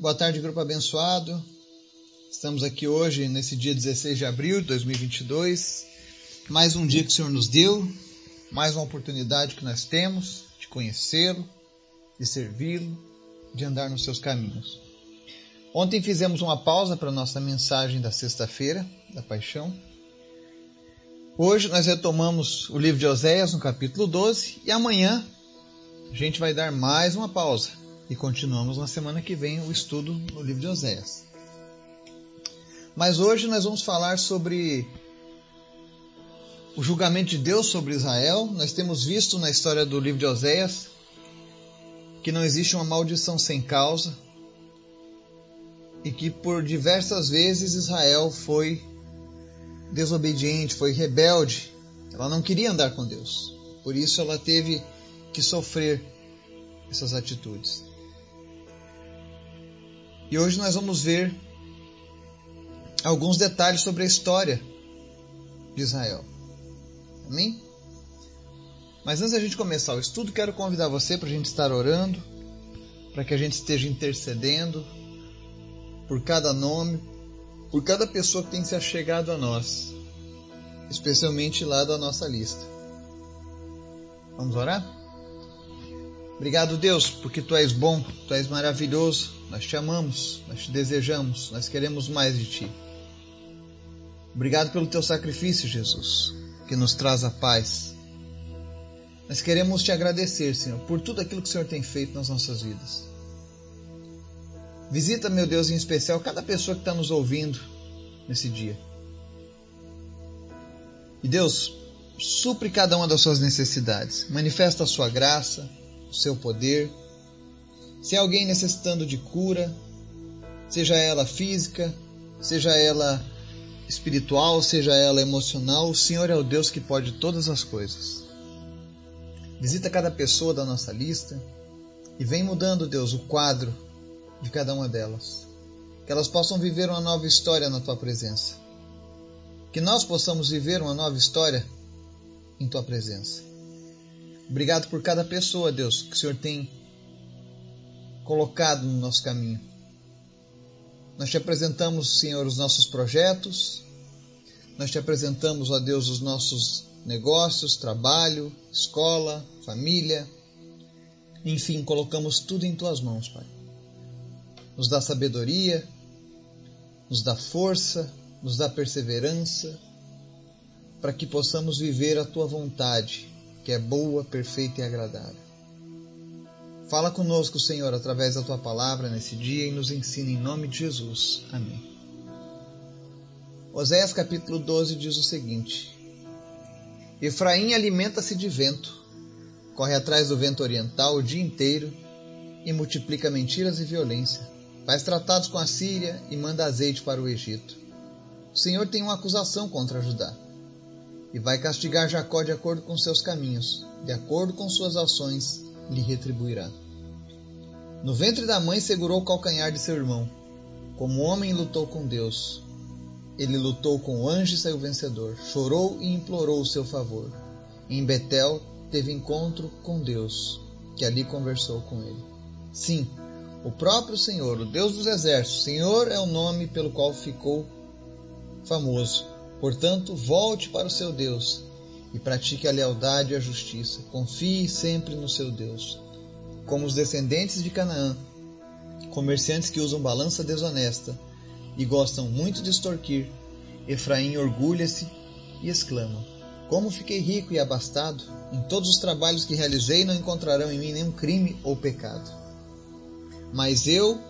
Boa tarde, grupo abençoado. Estamos aqui hoje, nesse dia 16 de abril de 2022. Mais um dia que o Senhor nos deu, mais uma oportunidade que nós temos de conhecê-lo, de servi-lo, de andar nos seus caminhos. Ontem fizemos uma pausa para a nossa mensagem da sexta-feira, da paixão. Hoje nós retomamos o livro de Oséias no capítulo 12 e amanhã a gente vai dar mais uma pausa e continuamos na semana que vem o estudo no livro de Oséias. Mas hoje nós vamos falar sobre o julgamento de Deus sobre Israel. Nós temos visto na história do livro de Oséias que não existe uma maldição sem causa e que por diversas vezes Israel foi desobediente, foi rebelde. Ela não queria andar com Deus. Por isso ela teve que sofrer essas atitudes. E hoje nós vamos ver alguns detalhes sobre a história de Israel. Amém? Mas antes da gente começar o estudo, quero convidar você para a gente estar orando, para que a gente esteja intercedendo por cada nome, por cada pessoa que tem se achegado a nós, especialmente lá da nossa lista. Vamos orar? Obrigado, Deus, porque tu és bom, tu és maravilhoso. Nós te amamos, nós te desejamos, nós queremos mais de ti. Obrigado pelo teu sacrifício, Jesus, que nos traz a paz. Nós queremos te agradecer, Senhor, por tudo aquilo que o Senhor tem feito nas nossas vidas. Visita, meu Deus, em especial cada pessoa que está nos ouvindo nesse dia. E Deus, supre cada uma das suas necessidades. Manifesta a sua graça, o seu poder. Se há alguém necessitando de cura, seja ela física, seja ela espiritual, seja ela emocional, o Senhor é o Deus que pode todas as coisas. Visita cada pessoa da nossa lista e vem mudando, Deus, o quadro de cada uma delas. Que elas possam viver uma nova história na tua presença. Que nós possamos viver uma nova história em tua presença. Obrigado por cada pessoa, Deus, que o Senhor tem colocado no nosso caminho. Nós te apresentamos, Senhor, os nossos projetos, nós te apresentamos, ó Deus, os nossos negócios, trabalho, escola, família. Enfim, colocamos tudo em tuas mãos, Pai. Nos dá sabedoria, nos dá força, nos dá perseverança, para que possamos viver a tua vontade que é boa, perfeita e agradável. Fala conosco, Senhor, através da tua palavra nesse dia e nos ensina em nome de Jesus. Amém. Oséias capítulo 12 diz o seguinte: Efraim alimenta-se de vento, corre atrás do vento oriental o dia inteiro e multiplica mentiras e violência. Faz tratados com a Síria e manda azeite para o Egito. O Senhor tem uma acusação contra Judá e vai castigar Jacó de acordo com seus caminhos, de acordo com suas ações, lhe retribuirá. No ventre da mãe segurou o calcanhar de seu irmão. Como homem lutou com Deus. Ele lutou com o anjo e saiu vencedor. Chorou e implorou o seu favor. Em Betel teve encontro com Deus, que ali conversou com ele. Sim, o próprio Senhor, o Deus dos exércitos, Senhor é o nome pelo qual ficou famoso Portanto, volte para o seu Deus e pratique a lealdade e a justiça. Confie sempre no seu Deus. Como os descendentes de Canaã, comerciantes que usam balança desonesta e gostam muito de extorquir, Efraim orgulha-se e exclama: Como fiquei rico e abastado! Em todos os trabalhos que realizei não encontrarão em mim nenhum crime ou pecado. Mas eu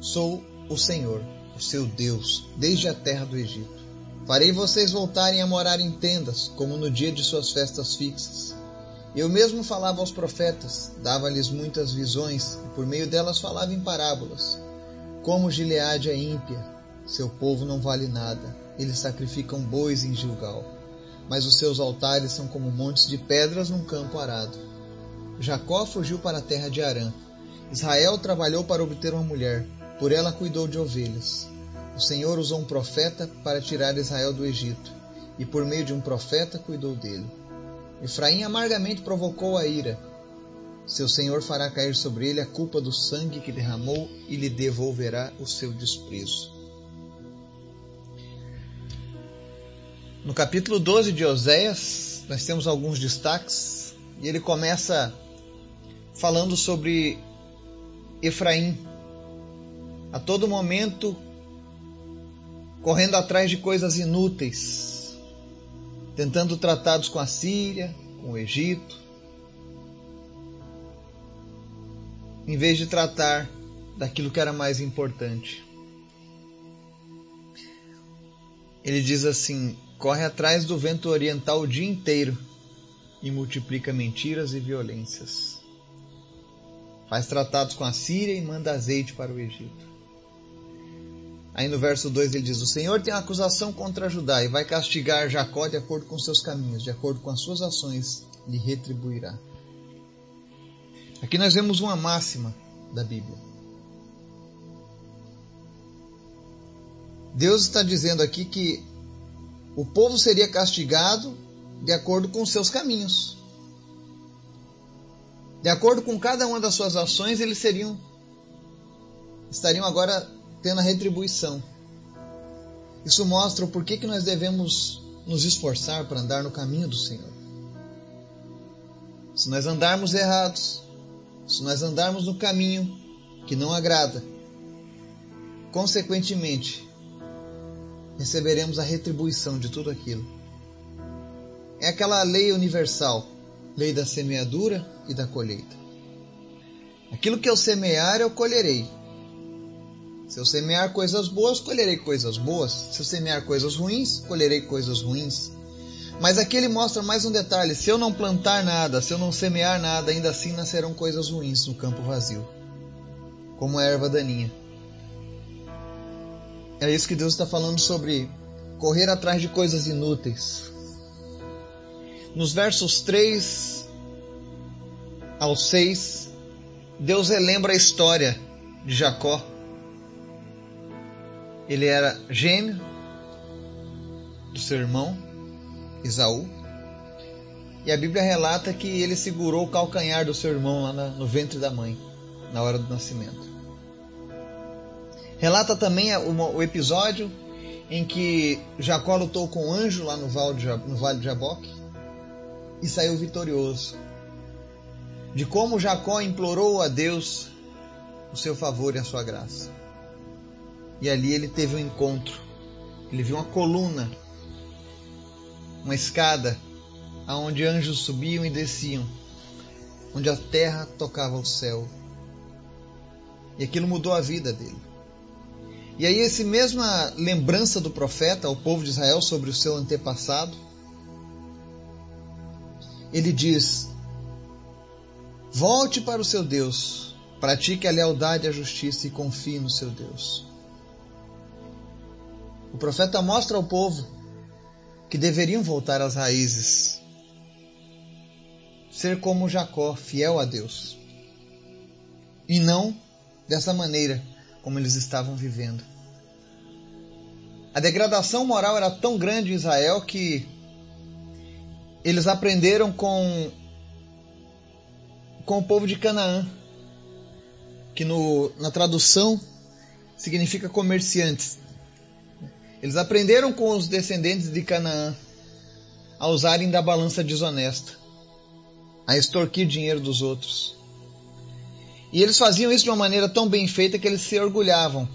sou o Senhor, o seu Deus, desde a terra do Egito. Farei vocês voltarem a morar em tendas, como no dia de suas festas fixas. Eu mesmo falava aos profetas, dava-lhes muitas visões, e por meio delas falava em parábolas. Como Gileade é ímpia, seu povo não vale nada, eles sacrificam bois em Gilgal, mas os seus altares são como montes de pedras num campo arado. Jacó fugiu para a terra de Arã. Israel trabalhou para obter uma mulher, por ela cuidou de ovelhas. O Senhor usou um profeta para tirar Israel do Egito, e por meio de um profeta cuidou dele. Efraim amargamente provocou a ira. seu senhor fará cair sobre ele a culpa do sangue que derramou e lhe devolverá o seu desprezo. No capítulo 12 de Oséias, nós temos alguns destaques e ele começa falando sobre Efraim. A todo momento correndo atrás de coisas inúteis, tentando tratados com a Síria, com o Egito, em vez de tratar daquilo que era mais importante. Ele diz assim: corre atrás do vento oriental o dia inteiro e multiplica mentiras e violências. Faz tratados com a Síria e manda azeite para o Egito. Aí no verso 2 ele diz: O Senhor tem acusação contra Judá e vai castigar Jacó de acordo com seus caminhos, de acordo com as suas ações, lhe retribuirá. Aqui nós vemos uma máxima da Bíblia. Deus está dizendo aqui que o povo seria castigado de acordo com seus caminhos. De acordo com cada uma das suas ações, eles seriam estariam agora tendo a retribuição. Isso mostra o porquê que nós devemos nos esforçar para andar no caminho do Senhor. Se nós andarmos errados, se nós andarmos no caminho que não agrada, consequentemente, receberemos a retribuição de tudo aquilo. É aquela lei universal, lei da semeadura e da colheita. Aquilo que eu semear, eu colherei. Se eu semear coisas boas, colherei coisas boas. Se eu semear coisas ruins, colherei coisas ruins. Mas aqui ele mostra mais um detalhe: se eu não plantar nada, se eu não semear nada, ainda assim nascerão coisas ruins no campo vazio, como a erva daninha. É isso que Deus está falando sobre correr atrás de coisas inúteis. Nos versos 3 ao 6, Deus relembra a história de Jacó ele era gêmeo do seu irmão Isaú. E a Bíblia relata que ele segurou o calcanhar do seu irmão lá no ventre da mãe, na hora do nascimento. Relata também o episódio em que Jacó lutou com o anjo lá no vale de Jaboque e saiu vitorioso. De como Jacó implorou a Deus o seu favor e a sua graça. E ali ele teve um encontro. Ele viu uma coluna, uma escada, aonde anjos subiam e desciam, onde a terra tocava o céu. E aquilo mudou a vida dele. E aí, essa mesma lembrança do profeta ao povo de Israel sobre o seu antepassado, ele diz: Volte para o seu Deus, pratique a lealdade e a justiça e confie no seu Deus. O profeta mostra ao povo que deveriam voltar às raízes, ser como Jacó, fiel a Deus, e não dessa maneira como eles estavam vivendo. A degradação moral era tão grande em Israel que eles aprenderam com, com o povo de Canaã, que no, na tradução significa comerciantes. Eles aprenderam com os descendentes de Canaã a usarem da balança desonesta, a extorquir dinheiro dos outros. E eles faziam isso de uma maneira tão bem feita que eles se orgulhavam,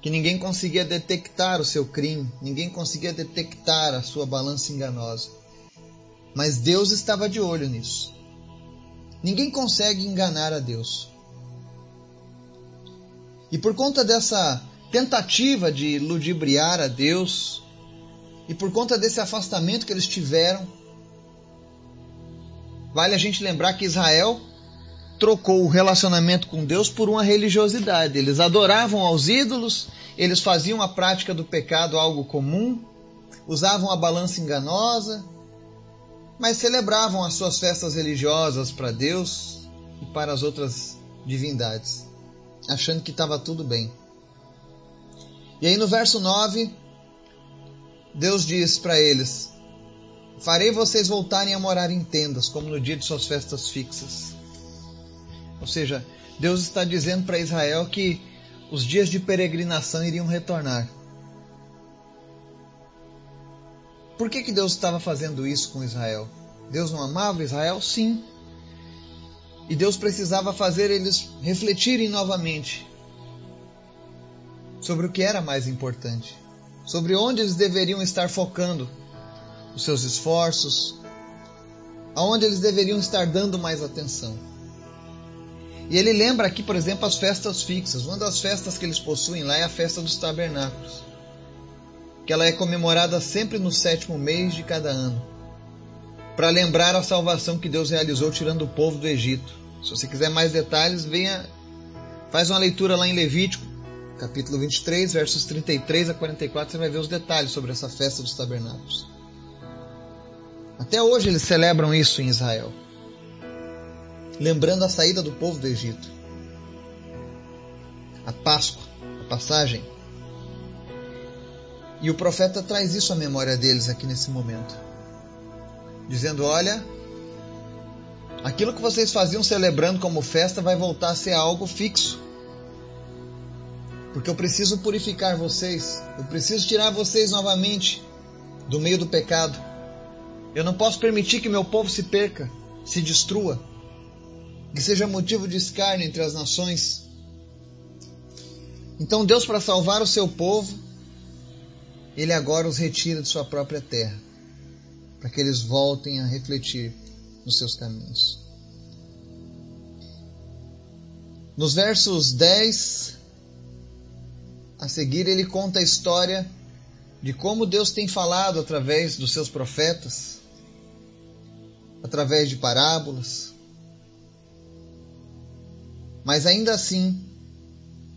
que ninguém conseguia detectar o seu crime, ninguém conseguia detectar a sua balança enganosa. Mas Deus estava de olho nisso. Ninguém consegue enganar a Deus. E por conta dessa tentativa de ludibriar a Deus, e por conta desse afastamento que eles tiveram, vale a gente lembrar que Israel trocou o relacionamento com Deus por uma religiosidade. Eles adoravam aos ídolos, eles faziam a prática do pecado algo comum, usavam a balança enganosa, mas celebravam as suas festas religiosas para Deus e para as outras divindades, achando que estava tudo bem. E aí no verso 9, Deus diz para eles: Farei vocês voltarem a morar em tendas, como no dia de suas festas fixas. Ou seja, Deus está dizendo para Israel que os dias de peregrinação iriam retornar. Por que, que Deus estava fazendo isso com Israel? Deus não amava Israel? Sim. E Deus precisava fazer eles refletirem novamente sobre o que era mais importante, sobre onde eles deveriam estar focando os seus esforços, aonde eles deveriam estar dando mais atenção. E ele lembra aqui, por exemplo, as festas fixas. Uma das festas que eles possuem lá é a festa dos tabernáculos, que ela é comemorada sempre no sétimo mês de cada ano, para lembrar a salvação que Deus realizou tirando o povo do Egito. Se você quiser mais detalhes, venha, faz uma leitura lá em Levítico, capítulo 23, versos 33 a 44, você vai ver os detalhes sobre essa festa dos tabernáculos. Até hoje eles celebram isso em Israel, lembrando a saída do povo do Egito, a Páscoa, a passagem. E o profeta traz isso à memória deles aqui nesse momento, dizendo: Olha, aquilo que vocês faziam celebrando como festa vai voltar a ser algo fixo porque eu preciso purificar vocês, eu preciso tirar vocês novamente do meio do pecado. Eu não posso permitir que meu povo se perca, se destrua, que seja motivo de escárnio entre as nações. Então Deus, para salvar o seu povo, Ele agora os retira de sua própria terra, para que eles voltem a refletir nos seus caminhos. Nos versos 10 a seguir, ele conta a história de como Deus tem falado através dos seus profetas, através de parábolas. Mas ainda assim,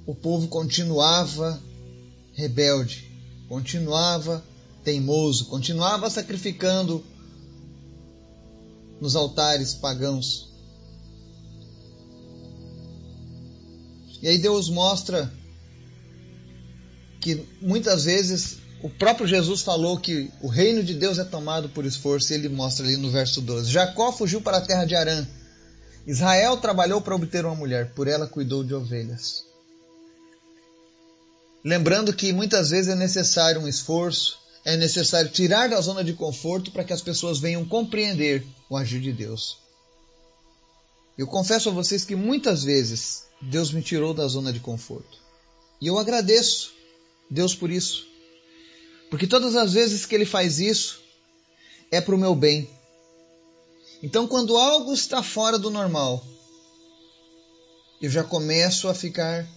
o povo continuava rebelde, continuava teimoso, continuava sacrificando nos altares pagãos. E aí Deus mostra que muitas vezes o próprio Jesus falou que o reino de Deus é tomado por esforço, e ele mostra ali no verso 12. Jacó fugiu para a terra de Arã. Israel trabalhou para obter uma mulher, por ela cuidou de ovelhas. Lembrando que muitas vezes é necessário um esforço, é necessário tirar da zona de conforto para que as pessoas venham compreender o agir de Deus. Eu confesso a vocês que muitas vezes Deus me tirou da zona de conforto. E eu agradeço Deus por isso. Porque todas as vezes que Ele faz isso, é para o meu bem. Então, quando algo está fora do normal, eu já começo a ficar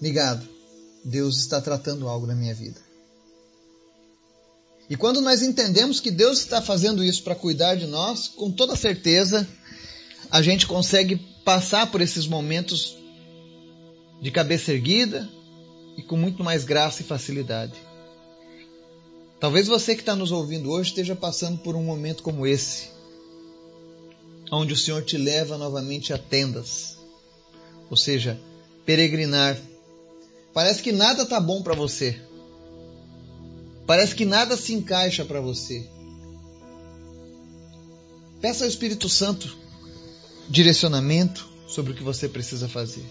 ligado. Deus está tratando algo na minha vida. E quando nós entendemos que Deus está fazendo isso para cuidar de nós, com toda certeza, a gente consegue passar por esses momentos de cabeça erguida, e com muito mais graça e facilidade. Talvez você que está nos ouvindo hoje esteja passando por um momento como esse, onde o Senhor te leva novamente a tendas, ou seja, peregrinar. Parece que nada está bom para você. Parece que nada se encaixa para você. Peça ao Espírito Santo direcionamento sobre o que você precisa fazer.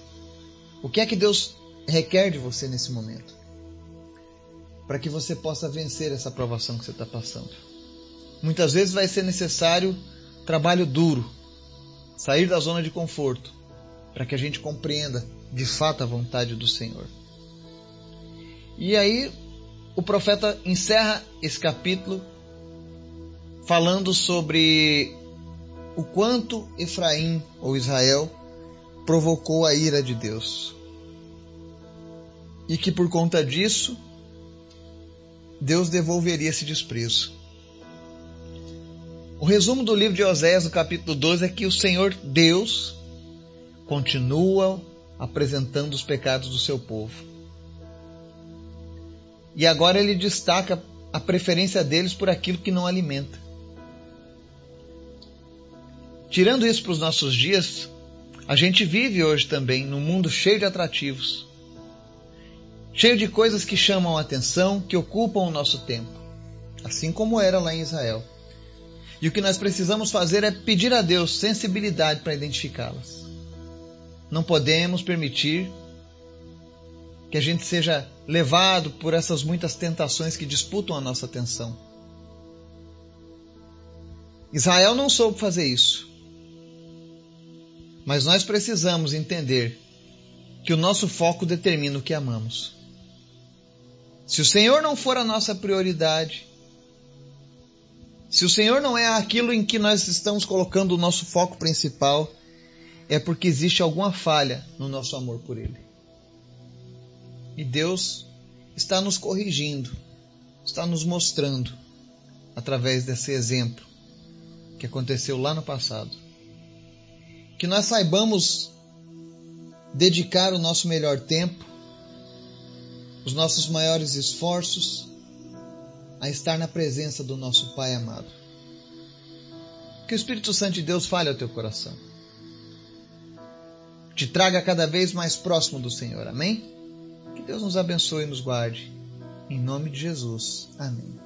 O que é que Deus requer de você nesse momento, para que você possa vencer essa provação que você está passando. Muitas vezes vai ser necessário trabalho duro, sair da zona de conforto, para que a gente compreenda de fato a vontade do Senhor. E aí o profeta encerra esse capítulo falando sobre o quanto Efraim ou Israel provocou a ira de Deus e que por conta disso Deus devolveria esse desprezo. O resumo do livro de Oséias, no capítulo 12, é que o Senhor Deus continua apresentando os pecados do seu povo. E agora ele destaca a preferência deles por aquilo que não alimenta. Tirando isso para os nossos dias, a gente vive hoje também num mundo cheio de atrativos cheio de coisas que chamam a atenção, que ocupam o nosso tempo, assim como era lá em Israel. E o que nós precisamos fazer é pedir a Deus sensibilidade para identificá-las. Não podemos permitir que a gente seja levado por essas muitas tentações que disputam a nossa atenção. Israel não soube fazer isso. Mas nós precisamos entender que o nosso foco determina o que amamos. Se o Senhor não for a nossa prioridade, se o Senhor não é aquilo em que nós estamos colocando o nosso foco principal, é porque existe alguma falha no nosso amor por Ele. E Deus está nos corrigindo, está nos mostrando, através desse exemplo que aconteceu lá no passado. Que nós saibamos dedicar o nosso melhor tempo, os nossos maiores esforços a estar na presença do nosso Pai amado. Que o Espírito Santo de Deus fale ao teu coração. Te traga cada vez mais próximo do Senhor. Amém? Que Deus nos abençoe e nos guarde. Em nome de Jesus. Amém.